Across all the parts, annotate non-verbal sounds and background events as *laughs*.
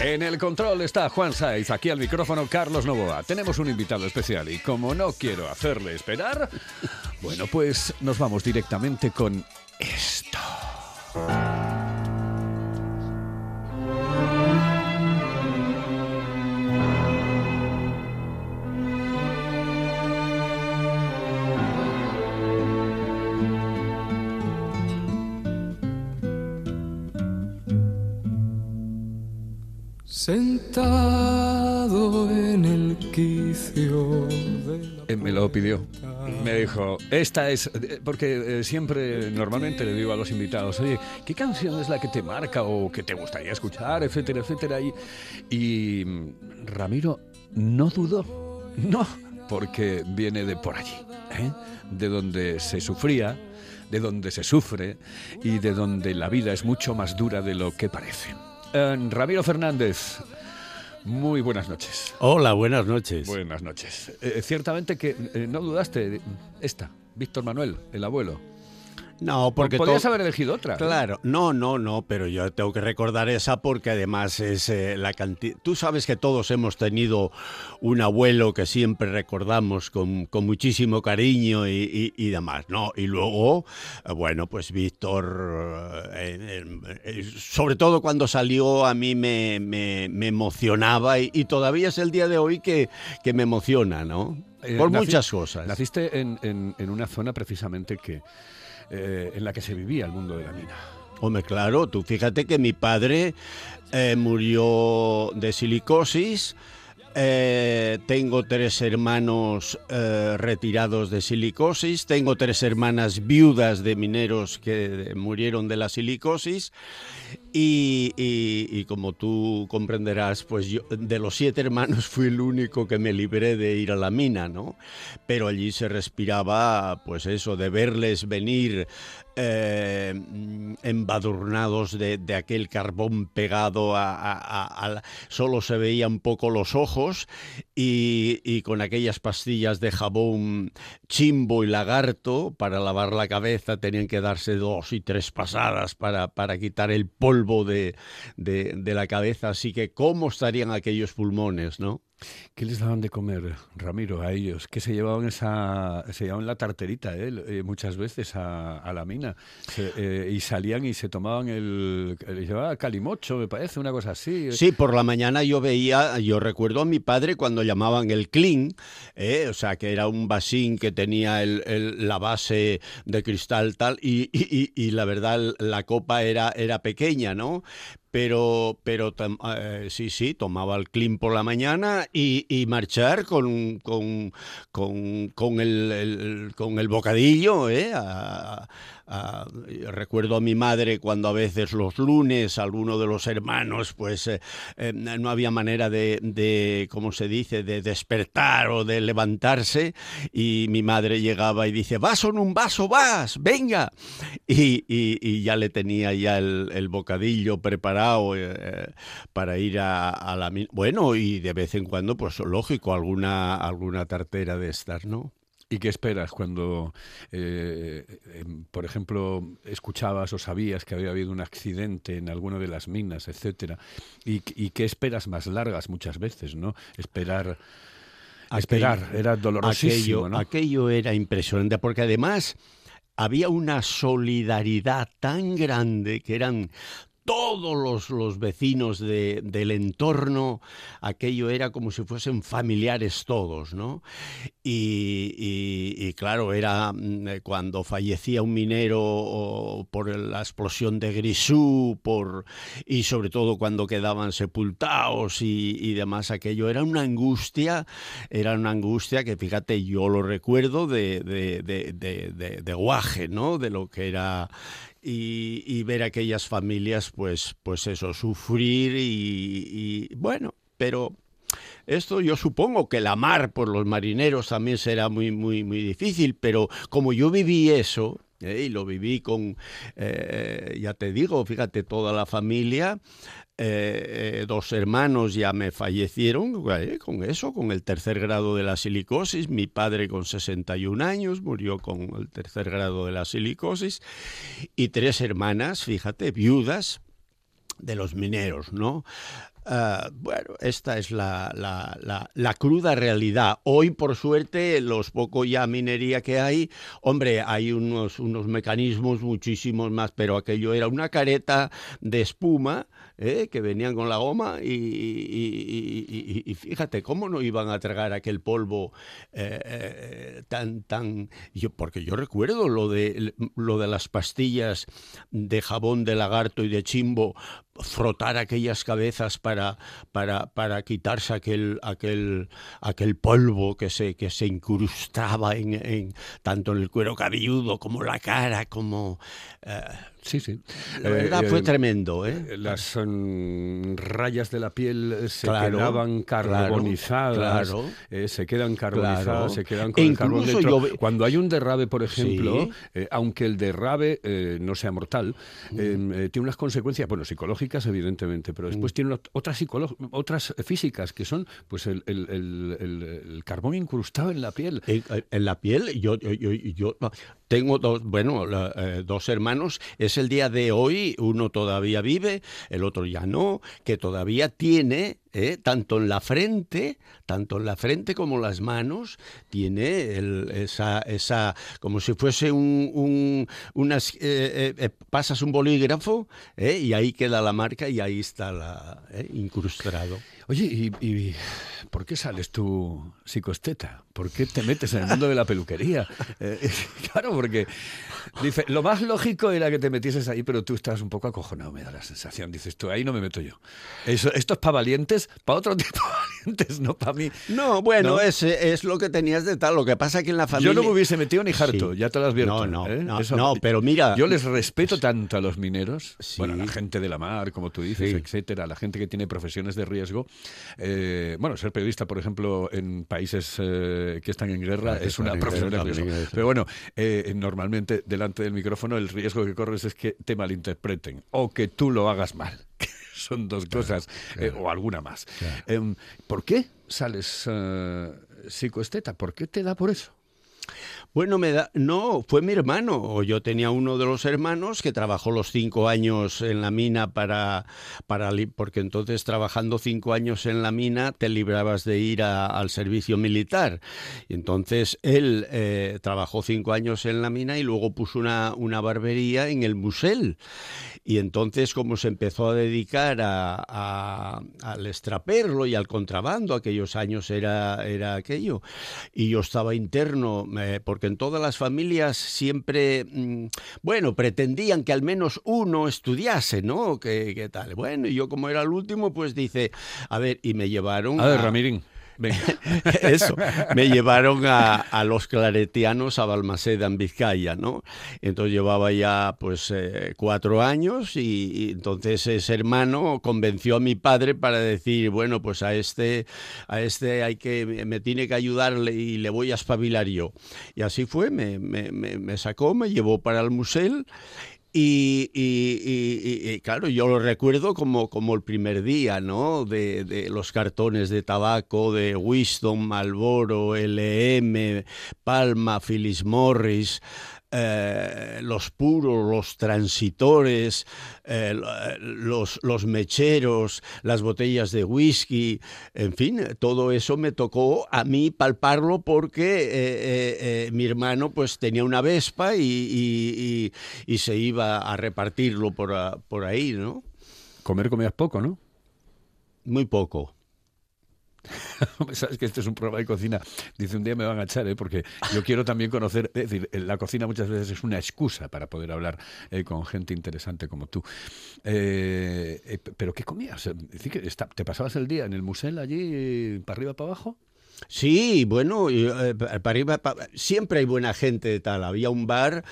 En el control está Juan Saiz, aquí al micrófono Carlos Novoa. Tenemos un invitado especial y como no quiero hacerle esperar, bueno, pues nos vamos directamente con esto. Sentado en el quicio Eh, Me lo pidió. Me dijo, esta es, eh, porque eh, siempre, normalmente le digo a los invitados, oye, ¿qué canción es la que te marca o que te gustaría escuchar, etcétera, etcétera? Y, y mm, Ramiro no dudó, no, porque viene de por allí, ¿eh? de donde se sufría, de donde se sufre y de donde la vida es mucho más dura de lo que parece. Eh, Ramiro Fernández, muy buenas noches. Hola, buenas noches. Buenas noches. Eh, ciertamente que eh, no dudaste, esta, Víctor Manuel, el abuelo. No, porque Podrías haber elegido otra. Claro, no, no, no, pero yo tengo que recordar esa porque además es eh, la cantidad. Tú sabes que todos hemos tenido un abuelo que siempre recordamos con, con muchísimo cariño y, y- y demás, ¿no? Y luego, eh, bueno, pues Víctor, eh, sobre todo cuando salió, a mí me, me- me emocionaba y, y todavía es el día de hoy que, que me emociona, ¿no? Por muchas cosas. Naciste en, en- en una zona precisamente que eh, en la que se vivía el mundo de la mina. Hombre, claro, tú fíjate que mi padre eh, murió de silicosis. Eh, tengo tres hermanos eh, retirados de silicosis. Tengo tres hermanas viudas de mineros que murieron de la silicosis. Y como tú comprenderás, pues yo de los siete hermanos *laughs* fui el único que me libré de ir a la mina, ¿no? Pero allí se respiraba, pues eso, de verles venir eh, embadurnados de, de aquel carbón pegado a, solo se veían un poco los ojos y, y con aquellas pastillas de jabón chimbo y lagarto para lavar la cabeza tenían que darse dos y tres pasadas para, para quitar el polvo de, de- de la cabeza. Así que, ¿cómo estarían aquellos pulmones, no? ¿Qué les daban de comer, Ramiro, a ellos? Que se llevaban esa, se llevaban la tarterita, eh, muchas veces a, a la mina Eh, y salían y se tomaban el, el llevaba calimocho, me parece, una cosa así. Sí, por la mañana yo veía, yo recuerdo a mi padre cuando llamaban el clean, ¿eh? o sea, que era un vasín que tenía el- el- la base de cristal tal, y, y- y- y la verdad la copa era, era pequeña, ¿no? Pero, pero eh, sí, sí, tomaba el clean por la mañana y, y marchar con, con, con, con el, con el bocadillo, ¿eh? Recuerdo a mi madre cuando a veces los lunes alguno de los hermanos pues eh, no había manera de, de, ¿cómo se dice?, de despertar o de levantarse y mi madre llegaba y dice, vas en un vaso, vas, venga. Y, y- y ya le tenía ya el, el bocadillo preparado eh, para ir a, a la... mi- Bueno, y de vez en cuando, pues lógico, alguna, alguna tartera de estas, ¿no? ¿Y qué esperas cuando, eh, em, por ejemplo, escuchabas o sabías que había habido un accidente en alguna de las minas, etcétera? ¿Y, y qué esperas más largas muchas veces, no? Esperar, esperar, era dolorosísimo, aquello, ¿no? aquello era impresionante, porque además había una solidaridad tan grande que eran todos los, los vecinos de- del entorno, aquello era como si fuesen familiares todos, ¿no? Y, y- claro, era mm, eh, cuando fallecía un minero por la explosión de Grisú, por, y sobre todo cuando quedaban sepultados y, y demás, aquello era una angustia, era una angustia que fíjate, yo lo recuerdo de, de, de- de guaje, ¿no? De lo que era y, ver aquellas familias, pues, pues eso, sufrir y, y, bueno, pero esto yo supongo que la mar por los marineros también será muy, muy, muy difícil, pero como yo viví eso, ¿eh? y lo viví con, eh, ya te digo, fíjate, toda la familia. Eh, eh, dos hermanos ya me fallecieron eh, con eso, con el tercer grado de la silicosis. Mi padre con 61 años murió con el tercer grado de la silicosis. Y tres hermanas, fíjate, viudas de los mineros, ¿no? Uh, bueno, esta es la, la, la, la, cruda realidad. Hoy, por suerte, los poco ya minería que hay, hombre, hay unos, unos mecanismos muchísimos más, pero aquello era una careta de espuma ¿eh? que venían con la goma y, y, fíjate cómo no iban a tragar aquel polvo eh, eh, tan, tan... Yo, porque yo recuerdo lo de, lo de las pastillas de jabón de lagarto y de chimbo frotar aquellas cabezas para, para, para quitarse aquel, aquel, aquel polvo que se, que se incrustaba en, en, tanto en el cuero cabelludo como la cara, como... Eh, sí, sí. La verdad eh, fue tremendo. ¿eh? Las um, rayas de la piel se claro, quedaban carbonizadas, claro, eh, se quedan carbonizadas, se quedan con e el carbón dentro. Yo... Cuando hay un derrabe, por ejemplo, ¿Sí? aunque el derrabe no sea mortal, mm. tiene unas consecuencias, bueno, psicológicas evidentemente, pero después mm. tiene otras, otras físicas que son pues el, el, el, el, carbón incrustado en la piel. En, en la piel, yo, yo, yo, yo tengo dos, bueno, la, eh, dos hermanos, es el día de hoy, uno todavía vive, el otro ya no, que todavía tiene, eh, tanto en la frente, tanto en la frente como las manos, tiene el, esa, esa, como si fuese un, un unas, eh, pasas un bolígrafo y ahí queda la marca y ahí está la, incrustado. Oye, ¿y, ¿y, por qué sales tú psicosteta? ¿Por qué te metes en el mundo de la peluquería? Eh, *laughs* claro, porque dice, lo más lógico era que te metieses ahí, pero tú estás un poco acojonado, me da la sensación. Dices tú, ahí no me meto yo. Eso, esto es para valientes, para otro *laughs* tipo de valientes, no para mí. No, bueno, ¿no? Es, es lo que tenías de tal. Lo que pasa que en la familia... Yo no me hubiese metido ni harto, sí. ya te lo advierto. No, no, ¿eh? no, Eso, no, pero mira... Yo les respeto tanto a los mineros, sí. bueno, a la gente de la mar, como tú dices, sí. etcétera, a la gente que tiene profesiones de riesgo. Eh, bueno, ser periodista, por ejemplo, en países eh, que están en guerra es una profesión de riesgo. Pero bueno, eh, normalmente delante del micrófono el riesgo que corres es que te malinterpreten o que tú lo hagas mal. *laughs* Son dos claro, cosas, claro. o alguna más. Claro. ¿Por qué sales psicoesteta? ¿Por qué te da por eso? Bueno, me da, no, fue mi hermano. Yo tenía uno de los hermanos que trabajó los cinco años en la mina para, para porque entonces trabajando cinco años en la mina te librabas de ir a, al servicio militar. Y entonces él eh, trabajó cinco años en la mina y luego puso una, una barbería en el Musel. Y entonces, como se empezó a dedicar a, a, al extraperlo y al contrabando, aquellos años era, era aquello. Y yo estaba interno, eh, porque en todas las familias siempre, mmm, bueno, pretendían que al menos uno estudiase, ¿no? ¿Qué, qué tal? Bueno, y yo como era el último, pues dice, a ver, y me llevaron... A ver, Ramirín. *laughs* Eso, me llevaron a, los claretianos a Balmaseda, en Vizcaya, ¿no? Entonces llevaba ya pues eh, cuatro años y, entonces ese hermano convenció a mi padre para decir, bueno, pues a este, a este hay que, me tiene que ayudarle y le voy a espabilar yo. Y así fue, me, me, me sacó, me llevó para el museo y, y, y, y, claro, yo lo recuerdo como, como el primer día, ¿no? De, de, los cartones de tabaco de Winston, Malboro, LM, Palma, Phyllis Morris. Eh, los puros, los transitores, eh, los, los, mecheros, las botellas de whisky, en fin, todo eso me tocó a mí palparlo porque eh, mi hermano pues tenía una Vespa y, y, y, se iba a repartirlo por, a, por ahí, ¿no? Comer comías poco, ¿no? Muy poco. *laughs* Sabes que este es un programa de cocina. Dice, un día me van a echar, ¿eh? porque yo quiero también conocer. Es decir, la cocina muchas veces es una excusa para poder hablar eh, con gente interesante como tú. Eh, ¿Pero qué comías? ¿Te pasabas el día en el museo allí, para arriba, para abajo? Sí, bueno, eh, pa- siempre hay buena gente tal. Había un bar,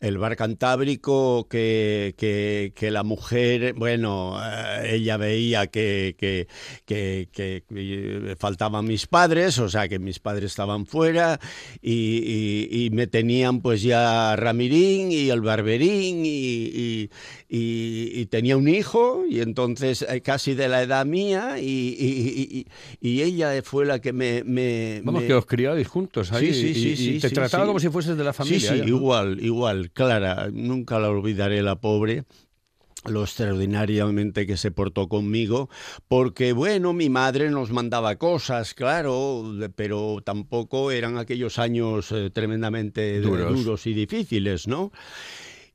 el bar Cantábrico, que, que, la mujer, bueno, eh, ella veía que, que, eh, faltaban mis padres, o sea, que mis padres estaban fuera y, y- me tenían pues ya Ramirín y el Barberín y, y- tenía un hijo y entonces eh, casi de la edad mía y, ella fue la que me- Vamos, me- que os criabais juntos ahí. Sí, sí, y- sí, y, te trataba como si fueses de la familia. Sí, sí, igual, igual, Clara, nunca la olvidaré la pobre lo extraordinariamente que se portó conmigo, porque bueno, mi madre nos mandaba cosas, claro, pero tampoco eran aquellos años eh, tremendamente Duros. duros y difíciles, ¿no?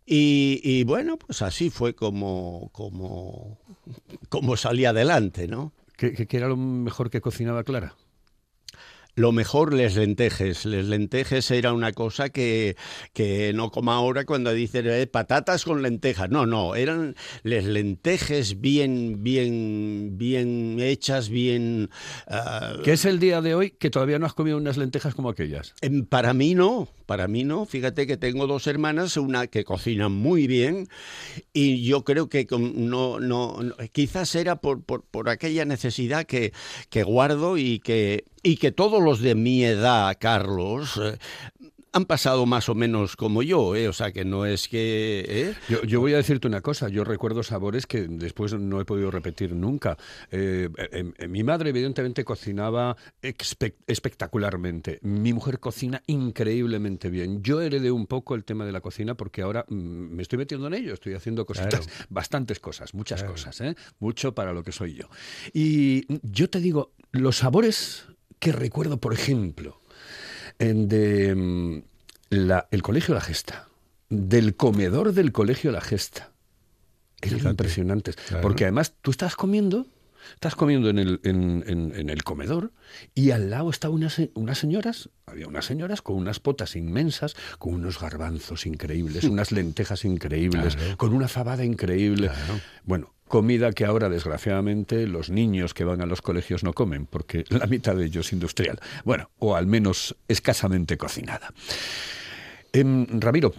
Y, y bueno, pues así fue como, como, como salí adelante, ¿no? ¿Qué, qué- qué era lo mejor que cocinaba Clara? Lo mejor, les lentejes. Les lentejes era una cosa que, que no como ahora cuando dicen eh, patatas con lentejas. No, no, eran les lentejes bien, bien, bien hechas, bien... ah, ¿Qué es el día de hoy que todavía no has comido unas lentejas como aquellas? Em, Para mí no, para mí no. Fíjate que tengo dos hermanas, una que cocina muy bien y yo creo que no, no, no- quizás era por, por, por aquella necesidad que, que guardo y que, y que todos los de mi edad, Carlos, eh, han pasado más o menos como yo, ¿eh? o sea que no es que... ¿eh? Yo, yo voy a decirte una cosa, yo recuerdo sabores que después no he podido repetir nunca. Eh, em- em- mi madre evidentemente cocinaba espectacularmente, mi mujer cocina increíblemente bien. Yo heredé un poco el tema de la cocina porque ahora mm, me estoy metiendo en ello, estoy haciendo cositas, bastantes cosas, muchas cosas, ¿eh? mucho para lo que soy yo. Y yo te digo, los sabores que recuerdo, por ejemplo, de mm, la- el colegio La Gesta, del comedor del colegio La Gesta. Eran Fíjate, impresionantes. claro. Porque además tú estás comiendo, estás comiendo en el, en, en- en el comedor y al lado estaban unas, unas señoras, había unas señoras con unas potas inmensas, con unos garbanzos increíbles, *laughs* unas lentejas increíbles, Claro. con una fabada increíble. Bueno, comida que ahora desgraciadamente los niños que van a los colegios no comen, porque *laughs* la mitad de ellos es industrial. Bueno, o al menos escasamente cocinada. Em, Ramiro,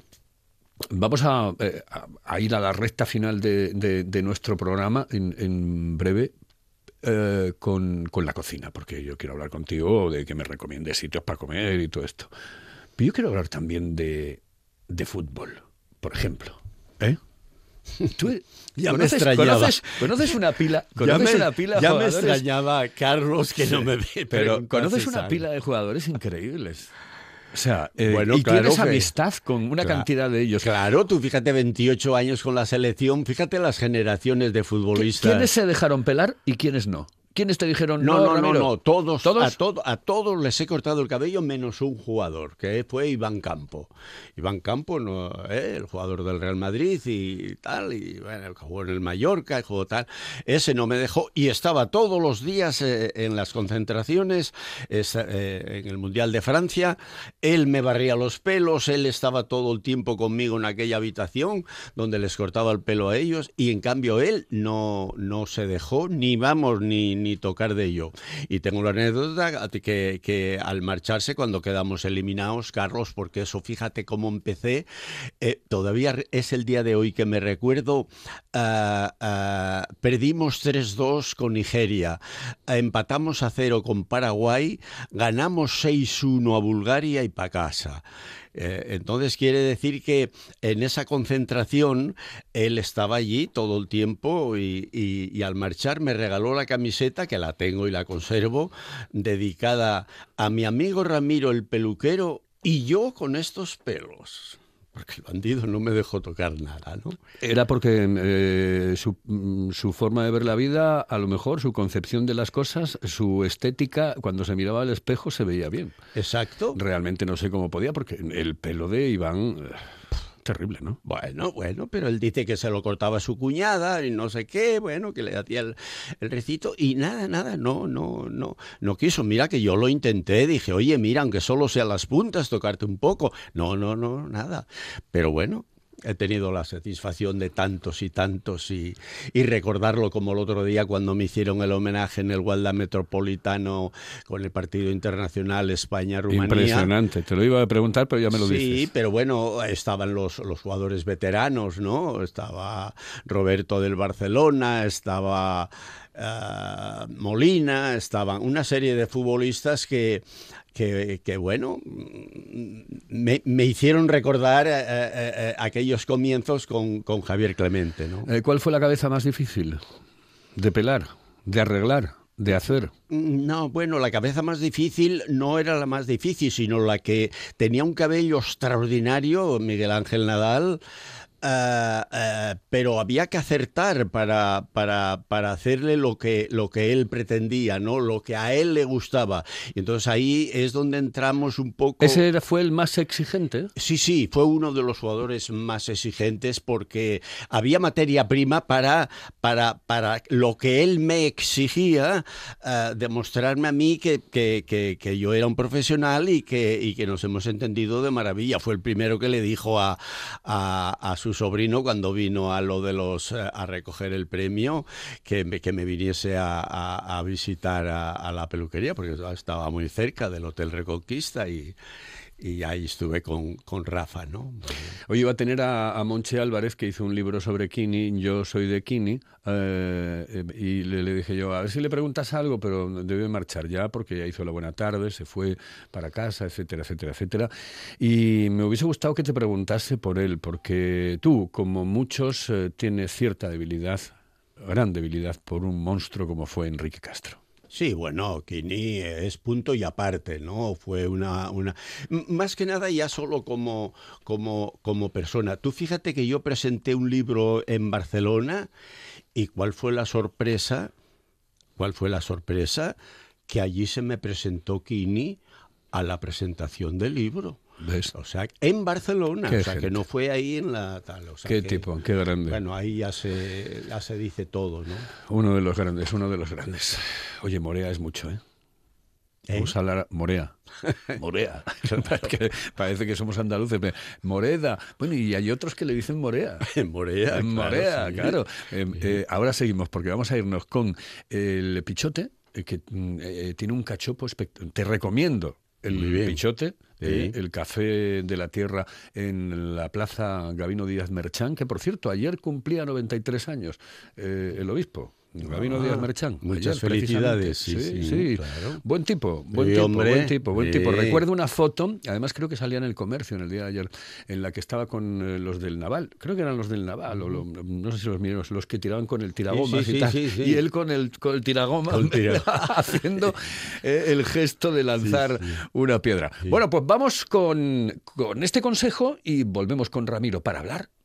vamos a, eh, a- ir a la recta final de, nuestro programa en, en breve. eh, con, con la cocina, porque yo quiero hablar contigo de que me recomiendes sitios para comer y todo esto. Pero yo quiero hablar también de, de fútbol, por ejemplo. ¿Eh? *laughs* ¿Tú Ya me conoces, extrañaba. conoces- conoces una pila, *laughs* conoces una pila de ya me jugadores extrañaba, Carlos, que no me *laughs* ve. pero conoces una pila de jugadores increíbles. O sea, eh, Bueno, y claro tienes que- amistad con una cantidad de ellos. Claro, tú fíjate 28 años con la selección, fíjate las generaciones de futbolistas. ¿Quiénes se dejaron pelar y quiénes no? ¿Quiénes te dijeron No, no, no, Ramiro"? no, todos, ¿Todos? A, todo- a todos les he cortado el cabello menos un jugador, que fue Iván Campo. Iván Campo, no, eh, el jugador del Real Madrid y tal, y bueno, jugó en el Mallorca, el jugó tal, ese no me dejó y estaba todos los días eh, en las concentraciones, es, eh, en el Mundial de Francia, él me barría los pelos, él estaba todo el tiempo conmigo en aquella habitación donde les cortaba el pelo a ellos y en cambio él no, no se dejó ni vamos ni, ni tocar de ello. Y tengo la anécdota que, que al marcharse cuando quedamos eliminados, Carlos, porque eso fíjate cómo empecé, eh, todavía es el día de hoy que me recuerdo, ah, ah, perdimos 3-2 con Nigeria, empatamos a cero con Paraguay, ganamos 6-1 a Bulgaria y para casa. Eh, entonces quiere decir que en esa concentración él estaba allí todo el tiempo y, al marchar me regaló la camiseta, que la tengo y la conservo, dedicada a mi amigo Ramiro el peluquero y yo con estos pelos. Porque el bandido no me dejó tocar nada, ¿no? Era porque eh, su, mm, su forma de ver la vida, a lo mejor su concepción de las cosas, su estética, cuando se miraba al espejo se veía bien. Exacto. Realmente no sé cómo podía, porque el pelo de Iván, eh, terrible, ¿no? Bueno, bueno, pero él dice que se lo cortaba su cuñada y no sé qué, bueno, que le hacía el, el recito y nada, nada, no, no, no, no quiso. Mira que yo lo intenté, dije, oye, mira, aunque solo sea las puntas, tocarte un poco. No, no, no, nada. Pero bueno, he tenido la satisfacción de tantos y tantos y, y, recordarlo como el otro día cuando me hicieron el homenaje en el Walda Metropolitano con el Partido Internacional España-Rumanía. Impresionante, te lo iba a preguntar, pero ya me lo sí, dices. Sí, pero bueno, estaban los, los jugadores veteranos, ¿no? Estaba Roberto del Barcelona, estaba uh, Molina, estaban una serie de futbolistas que que, que, bueno, me, me, hicieron recordar eh, eh, eh, aquellos comienzos con, con, Javier Clemente. ¿no? ¿Cuál fue la cabeza más difícil de pelar, de arreglar, de hacer? No, bueno, la cabeza más difícil no era la más difícil, sino la que tenía un cabello extraordinario, Miguel Ángel Nadal. Uh, uh, pero había que acertar para, para, para, hacerle lo que, lo que él pretendía, ¿no? lo que a él le gustaba. Y entonces ahí es donde entramos un poco... ¿Ese era, fue el más exigente? Sí, sí, fue uno de los jugadores más exigentes porque había materia prima para, para, para lo que él me exigía, uh, demostrarme a mí que, que, que, que, yo era un profesional y que, y que nos hemos entendido de maravilla. Fue el primero que le dijo a, a, a su sobrino cuando vino a lo de los a recoger el premio que me, que me viniese a, a, a visitar a, a, la peluquería porque estaba muy cerca del Hotel Reconquista y, y ahí estuve con, con Rafa, ¿no? Hoy iba a tener a, a, Monche Álvarez, que hizo un libro sobre Kini, yo soy de Kini, eh, y le, le, dije yo, a ver si le preguntas algo, pero debe marchar ya, porque ya hizo la buena tarde, se fue para casa, etcétera, etcétera, etcétera. Y me hubiese gustado que te preguntase por él, porque tú, como muchos, eh, tienes cierta debilidad, gran debilidad, por un monstruo como fue Enrique Castro. Sí, bueno, Kini es punto y aparte, ¿no? Fue una, una... Más que nada ya solo como, como, como persona. Tú fíjate que yo presenté un libro en Barcelona y cuál fue la sorpresa, cuál fue la sorpresa, que allí se me presentó Kini a la presentación del libro. ¿Ves? O sea, en Barcelona, o sea, gente. que no fue ahí en la tal. O sea, Qué que, tipo, qué grande. Bueno, ahí ya se, ya se dice todo, ¿no? Uno de los grandes, uno de los grandes. Oye, Morea es mucho, ¿eh? ¿Eh? Vamos a hablar Morea. *laughs* Morea. *laughs* que parece que somos andaluces. Moreda. Bueno, y hay otros que le dicen Morea. Morea, *laughs* Morea, claro. Eh, eh, ahora seguimos porque vamos a irnos con el pichote, eh, que mm, tiene un cachopo Te recomiendo el pichote. eh, el café de la tierra en la plaza Gabino Díaz Merchán, que por cierto, ayer cumplía 93 años eh, el obispo. Gabino Ah, Díaz Merchán. muchas ayer, felicidades, sí, sí, sí, claro. Buen tipo, buen Sí, tipo, hombre. buen tipo, buen tipo. Recuerdo una foto, además creo que salía en el comercio en el día de ayer, en la que estaba con eh, los del Naval. Creo que eran los del Naval, o lo- no sé si los mineros, los que tiraban con el tiragomas y tal. Y él con el, con el tiragoma *laughs* haciendo eh, el gesto de lanzar una piedra. Bueno, pues vamos con, con este consejo y volvemos con Ramiro para hablar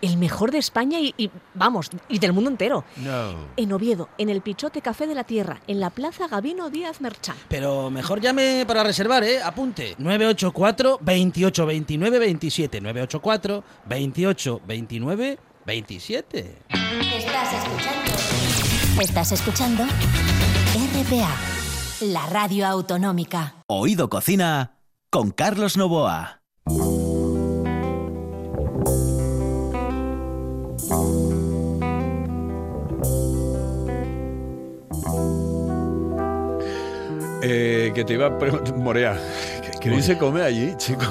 El mejor de España y, y, vamos, y del mundo entero. No. En Oviedo, en el Pichote Café de la Tierra, en la Plaza Gabino Díaz Merchán. Pero mejor llame para reservar, ¿eh? Apunte. 984 28 29 27. 984 28 29 27. Estás escuchando. Estás escuchando RPA, la radio autonómica. Oído Cocina con Carlos Novoa. Eh, que te iba a preguntar, Morea, ¿qué, qué se come allí, chico?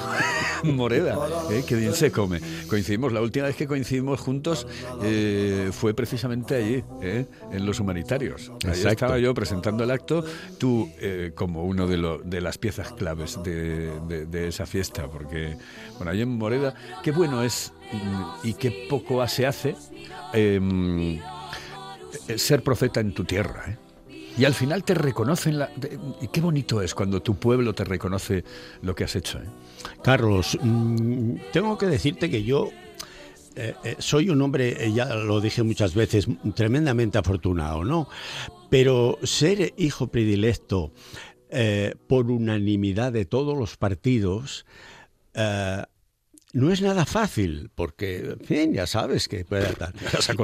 *laughs* Moreda, ¿eh? qué bien se come. Coincidimos, la última vez que coincidimos juntos eh, fue precisamente allí, ¿eh? en los humanitarios. Ahí estaba yo presentando el acto, tú eh, como uno de, lo- de las piezas claves de, de- de esa fiesta, porque, bueno, allí en Moreda, qué bueno es mm, y qué poco se hace em, ser profeta en tu tierra, ¿eh? Y al final te reconocen, la, qué bonito es cuando tu pueblo te reconoce lo que has hecho. ¿eh? Carlos, mm, tengo que decirte que yo eh, eh, soy un hombre, ya lo dije muchas veces, tremendamente afortunado, ¿no? Pero ser hijo predilecto por unanimidad de todos los partidos, no es nada fácil, porque, en fin, ya sabes que puede *laughs* contar.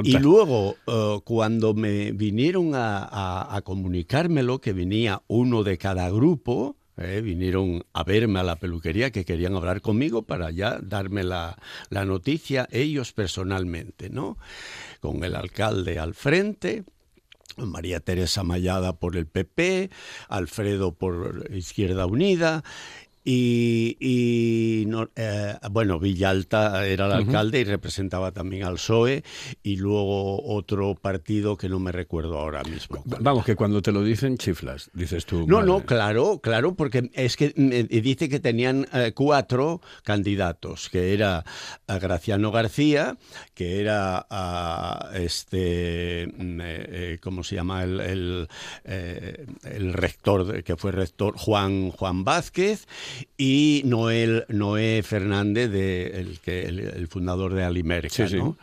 Y luego, eh, cuando me vinieron a, a- a comunicármelo, que venía uno de cada grupo, eh, vinieron a verme a la peluquería, que querían hablar conmigo para ya darme la, la noticia, ellos personalmente, ¿no? Con el alcalde al frente. María Teresa Mayada por el PP, Alfredo por Izquierda Unida y, y no- eh, bueno, Villalta era el alcalde y representaba también al PSOE y luego otro partido que no me recuerdo ahora mismo. Vamos, que cuando te lo dicen chiflas, dices tú. no, madre. no, claro, claro, porque es que me dice que tenían eh, cuatro candidatos, que era a Graciano García, que era a este, mm, eh, eh, ¿cómo se llama? El, el, eh, el rector, de- que fue rector, Juan, Juan Vázquez, y Noel, Noé Fernández, de, el, que, el, el fundador de Alimerca, Sí, sí. ¿no?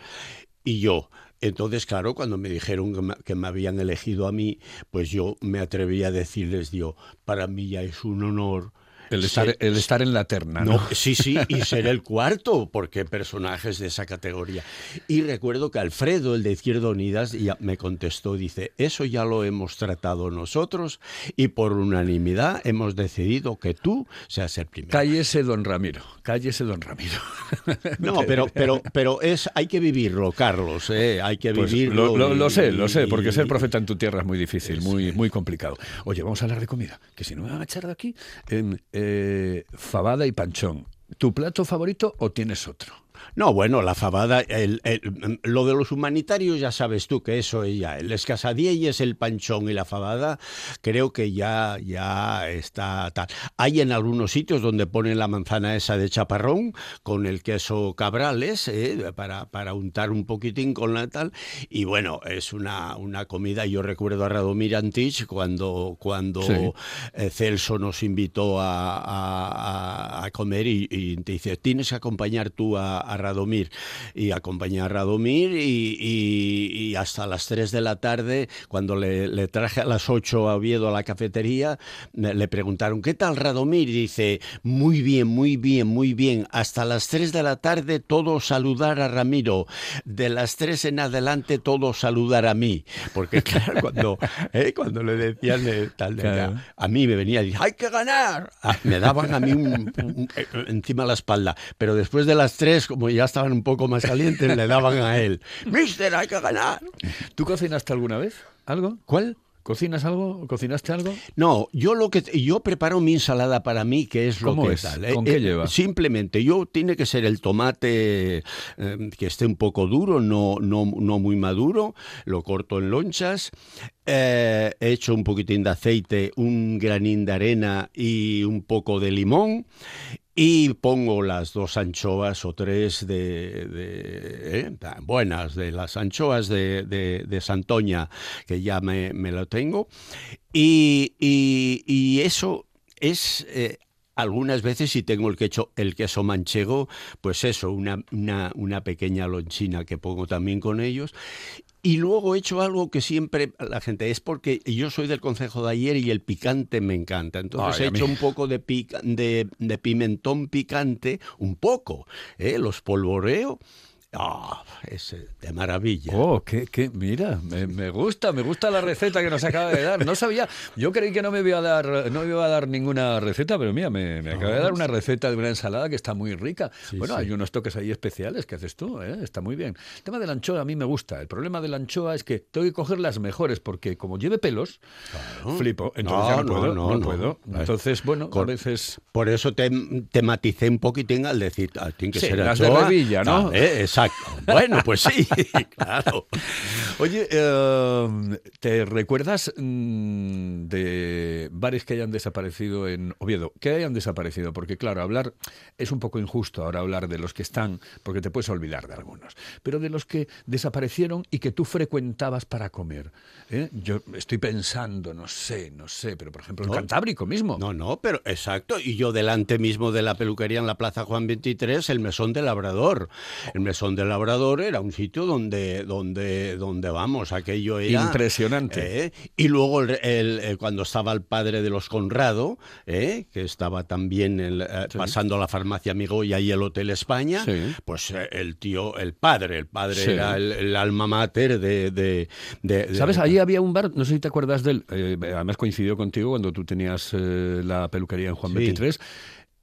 y yo. Entonces, claro, cuando me dijeron que me, que me habían elegido a mí, pues yo me atreví a decirles, yo, para mí ya es un honor. El estar, ser- el estar en la terna, ¿no? no, sí, sí, y *laughs* ser el cuarto, porque personajes de esa categoría. Y recuerdo que Alfredo, el de Izquierda Unidas, ya me contestó, dice, eso ya lo hemos tratado nosotros y por unanimidad hemos decidido que tú seas el primero. Cállese, don Ramiro. Cállese, don Ramiro. *laughs* No, pero, pero, pero es, hay que vivirlo, Carlos, ¿eh? hay que Pues vivirlo. lo, lo- lo y- sé, lo sé, porque ser profeta en tu tierra es muy difícil, muy, muy complicado. Oye, vamos a hablar de comida, que si no me van a echar de aquí. Eh, fabada y panchón. ¿Tu plato favorito o tienes otro? No, bueno, la fabada, el- el- lo de los humanitarios ya sabes tú que eso es ya, el escasadielles, el panchón y la fabada, creo que ya, ya está tal. Hay en algunos sitios donde ponen la manzana esa de chaparrón con el queso cabrales, eh, para, para untar un poquitín con la tal, y bueno, es una, una comida, yo recuerdo a Radomir Antich cuando, cuando Sí. eh, Celso nos invitó a- a comer y, y te dice, tienes que acompañar tú a, a Radomir. Y acompañé a Radomir y, y- y hasta las 3 de la tarde, cuando le, le traje a las 8 a Oviedo a la cafetería, le preguntaron, ¿qué tal Radomir? Y dice, muy bien, muy bien, muy bien. Hasta las 3 de la tarde todo saludar a Ramiro. De las 3 en adelante todo saludar a mí. Porque *laughs* claro, cuando, eh, cuando le decían eh, tal, de- Claro. a mí me venía y decía, hay que ganar. Ah, me daban a mí un- un- eh, encima la espalda. Pero después de las 3, como ya estaban un poco más calientes, le daban a él, Mister, hay que ganar. ¿Tú cocinaste alguna vez algo? ¿Cuál? ¿Cocinas algo? ¿Cocinaste algo? No, yo lo que yo preparo mi ensalada para mí, que es lo ¿Cómo que es? tal. eh, ¿Con qué eh, lleva? Simplemente, yo tiene que ser el tomate eh, que esté un poco duro, no, no, no muy maduro. Lo corto en lonchas. eh, he hecho un poquitín de aceite, un granín de arena y un poco de limón. Y pongo las dos anchoas o tres de, eh, buenas, de las anchoas de, de, de Santoña, que ya me, me lo tengo. Y, y- y eso es... eh, algunas veces si tengo el queso, el queso manchego, pues eso, una, una, una pequeña lonchina que pongo también con ellos. Y luego he hecho algo que siempre la gente es porque yo soy del consejo de ayer y el picante me encanta. Entonces Ay, he hecho un poco de, pica- de, de pimentón picante, un poco, ¿eh? los polvoreo. Ah, es eh, de maravilla. Oh, qué, qué, mira, me, me gusta, me gusta la receta que nos acaba de dar. No sabía, yo creí que no me iba a dar, no me iba a dar ninguna receta, pero mira, me, me acaba de dar una receta de una ensalada que está muy rica. Sí, bueno, sí. hay unos toques ahí especiales que haces tú, ¿eh? está muy bien. El tema de la anchoa a mí me gusta. El problema de la anchoa es que tengo que coger las mejores porque como lleve pelos, flipo. Entonces no, No, puedo, no, no, no. puedo. Entonces, bueno, a veces Por eso te, te maticé un poquitín al decir, ah, tiene que Sí, ser las de. Revilla, ¿no? Ah, eh, exacto. Bueno, pues sí, *laughs* claro. Oye, eh, ¿te recuerdas mm, de bares que hayan desaparecido en Oviedo? Que hayan desaparecido, porque claro, hablar es un poco injusto ahora hablar de los que están, porque te puedes olvidar de algunos, pero de los que desaparecieron y que tú frecuentabas para comer. ¿eh? Yo estoy pensando, no sé, no sé, pero por ejemplo el No. Cantábrico mismo. No, no, pero exacto. Y yo delante mismo de la peluquería en la Plaza Juan 23, el mesón del Labrador. El mesón Rincón del Labrador era un sitio donde, donde, donde vamos, aquello era... Impresionante. ¿eh? Y luego el- el- eh, cuando estaba el padre de los Conrado, ¿eh? que estaba también en- eh, pasando la farmacia Migoya y el Hotel España, Sí. pues el tío, el padre, el padre Sí. era el, el alma mater de... de- de- de- ¿Sabes? Allí había un bar, no sé si te acuerdas de él, eh, además coincidió contigo cuando tú tenías la peluquería en Juan Sí. 23,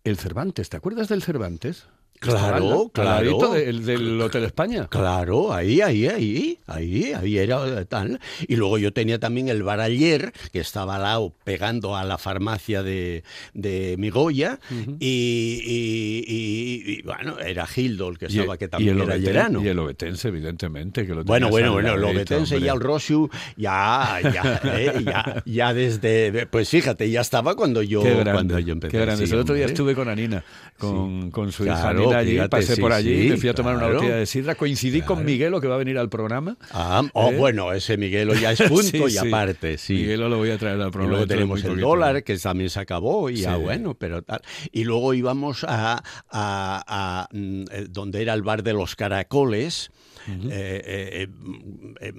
el Cervantes, ¿te acuerdas del Cervantes? Claro, claro. Del, del Hotel España. Claro, ahí, ahí, ahí, ahí, ahí era tal. Y luego yo tenía también el bar ayer, que estaba al lado, pegando a la farmacia de, de Migoya, y, y- y- y, bueno, era Gildo el que estaba, que también el era Obetense- yerano. Y el Obetense, evidentemente. Que lo Bueno, bueno, bueno, lo ladito, Betense y hombre. el Rosiu ya, ya, *laughs* eh, ya, ya desde, pues fíjate, ya estaba cuando yo, cuando yo empecé. qué grande. sí, el otro día estuve con Anina, con, con su hija Claro, allí, fíjate, pasé sí, por allí, sí, me fui a tomar una claro. botella de sidra, coincidí con Miguelo, que va a venir al programa. Ah, oh, ¿Eh? bueno, ese Miguelo ya es *laughs* punto Sí, y aparte, sí. Miguelo lo voy a traer al Y programa. luego dentro de tenemos el dólar, que también se acabó, y ya Sí. bueno, pero tal. Y luego íbamos a, a- a, mm, eh, donde era el bar de los caracoles. Eh, eh, eh, mm, eh,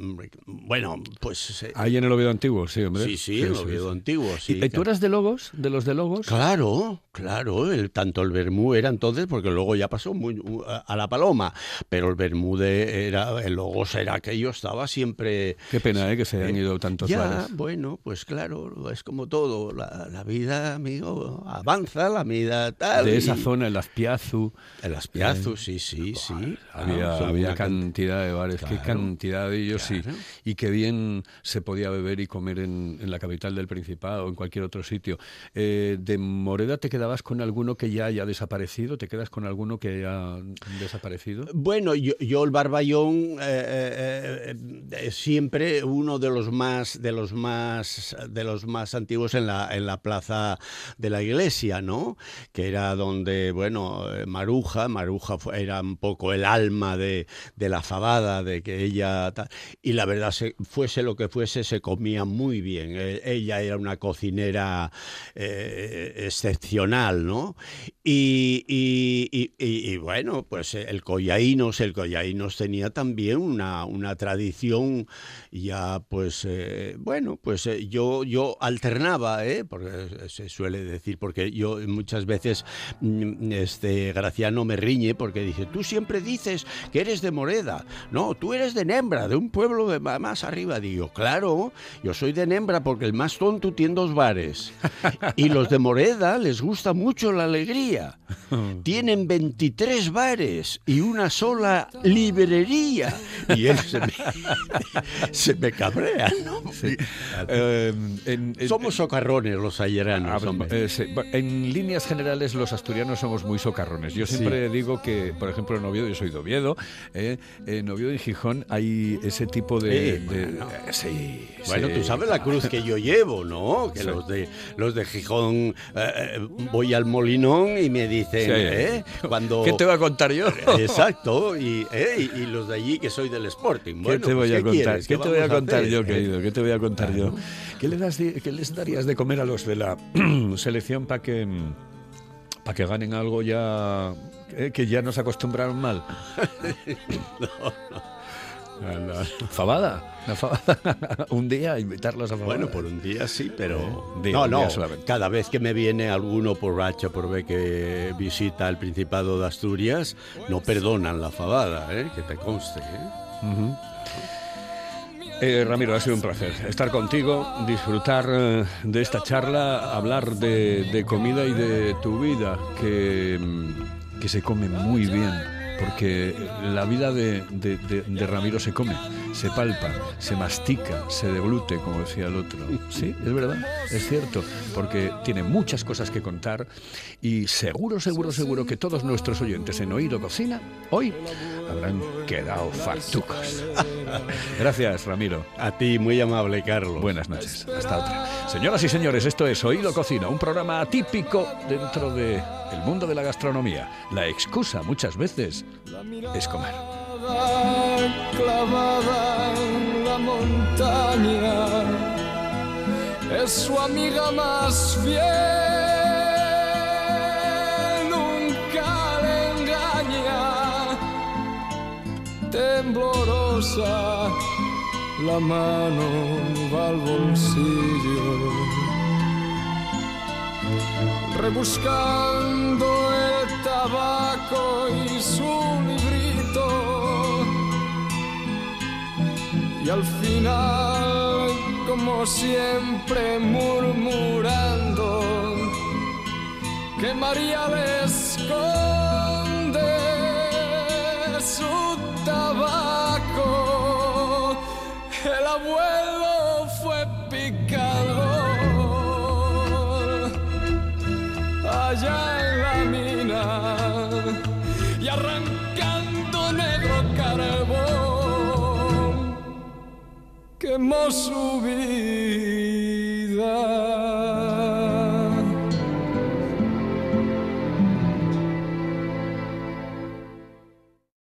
bueno, pues... eh, Ahí en el Oviedo Antiguo, sí, hombre. sí, sí, el Oviedo antiguo, sí. ¿Y, ¿Tú eras de Logos? ¿De los de Logos? Claro, claro, el, tanto el Bermú era entonces, porque luego ya pasó muy, a, la Paloma, pero el Bermú de- era, el Logos era aquello, estaba siempre... Qué pena, ¿eh? Que se hayan ido tantos Ya, bares. bueno, pues claro, es como todo, la, la vida, amigo, avanza, la vida tal. De esa y- zona, el Aspiazu. En las piazos, sí, sí, sí. Había, Ah, había can- cantidad de bares, qué cantidad de ellos, claro. Y qué bien se podía beber y comer en, en la capital del Principado o en cualquier otro sitio. Eh, ¿De Moreda te quedabas con alguno que ya haya desaparecido? ¿Te quedas con alguno que haya desaparecido? Bueno, yo, yo el Barballón eh, eh, eh, siempre uno de los más de los más de los más antiguos en la en la plaza de la iglesia, ¿no? Que era donde bueno Maruja, Maruja era un poco el alma de, de la fabada, de que ella y la verdad se, fuese lo que fuese se comía muy bien. Eh, ella era una cocinera eh, excepcional, ¿no? Y, y- y- bueno, pues el Collaínos, el Collaínos tenía también una, una tradición ya, pues, eh, bueno, pues eh, yo, yo alternaba, ¿eh? porque se suele decir, porque yo muchas veces, mm, este, Graciano me riñe porque dice, tú siempre dices que eres de Moreda, no, tú eres de Nembra, de un pueblo de más arriba. Digo, claro, yo soy de Nembra porque el más tonto tiene dos bares. Y los de Moreda les gusta mucho la alegría. Tienen 23 bares y una sola librería. Y él se me, *laughs* se me cabrea, ¿no? Eh, en- en- Somos socarrones los Ah, ayeranos, hombre. eh, sí. Bueno, En líneas generales, los asturianos somos muy socarrones. Yo siempre digo que, por ejemplo, en Oviedo, yo soy de Oviedo, eh, en Oviedo y Gijón hay ese tipo de. Eh, de- bueno. eh, sí, Bueno, sí. tú sabes la cruz que yo llevo, ¿no? Que Sí. los de los de Gijón eh, eh, voy al Molinón y me dicen, Sí. ¿eh? Cuando ¿Qué te voy a contar yo? *laughs* Exacto, y, eh, y, y los de allí que soy del Sporting. ¿Qué Bueno, te voy pues, a ¿qué contar? quieres? ¿Qué te voy a contar yo, querido? ¿Qué te voy a contar yo? ¿Qué, le das de- qué les darías de comer a los de la *clears throat* selección para que para que ganen algo ya eh, que ya nos acostumbraron mal? *laughs* Fabada, una fabada. *laughs* un día invitarlos a fabada. Bueno, por un día sí, pero... Eh, día, no, no, cada vez que me viene alguno por racha por ver que visita el Principado de Asturias, no perdonan la fabada, ¿eh? que te conste. ¿eh? Eh, Ramiro, ha sido un placer estar contigo, disfrutar eh, de esta charla, hablar de, de comida y de tu vida, que, mm, que se come muy bien, porque la vida de, de- de- de Ramiro se come, se palpa, se mastica, se deglute, como decía el otro. Sí, es verdad, es cierto, porque tiene muchas cosas que contar y seguro, seguro, seguro que todos nuestros oyentes en Oído Cocina hoy habrán quedado fartucos. *laughs* Gracias, Ramiro. A ti, muy amable, Carlos. Buenas noches. Hasta otra. Señoras y señores, esto es Oído Cocina, un programa atípico dentro del mundo de la gastronomía. La excusa muchas veces es comer. clavada en la montaña es su amiga más fiel. Nunca le engaña, temblorosa, la mano va al bolsillo, rebuscando el tabaco y su librito. Y al final, como siempre, murmurando que María le esconde su tabaco. El abuelo fue quemó su vida.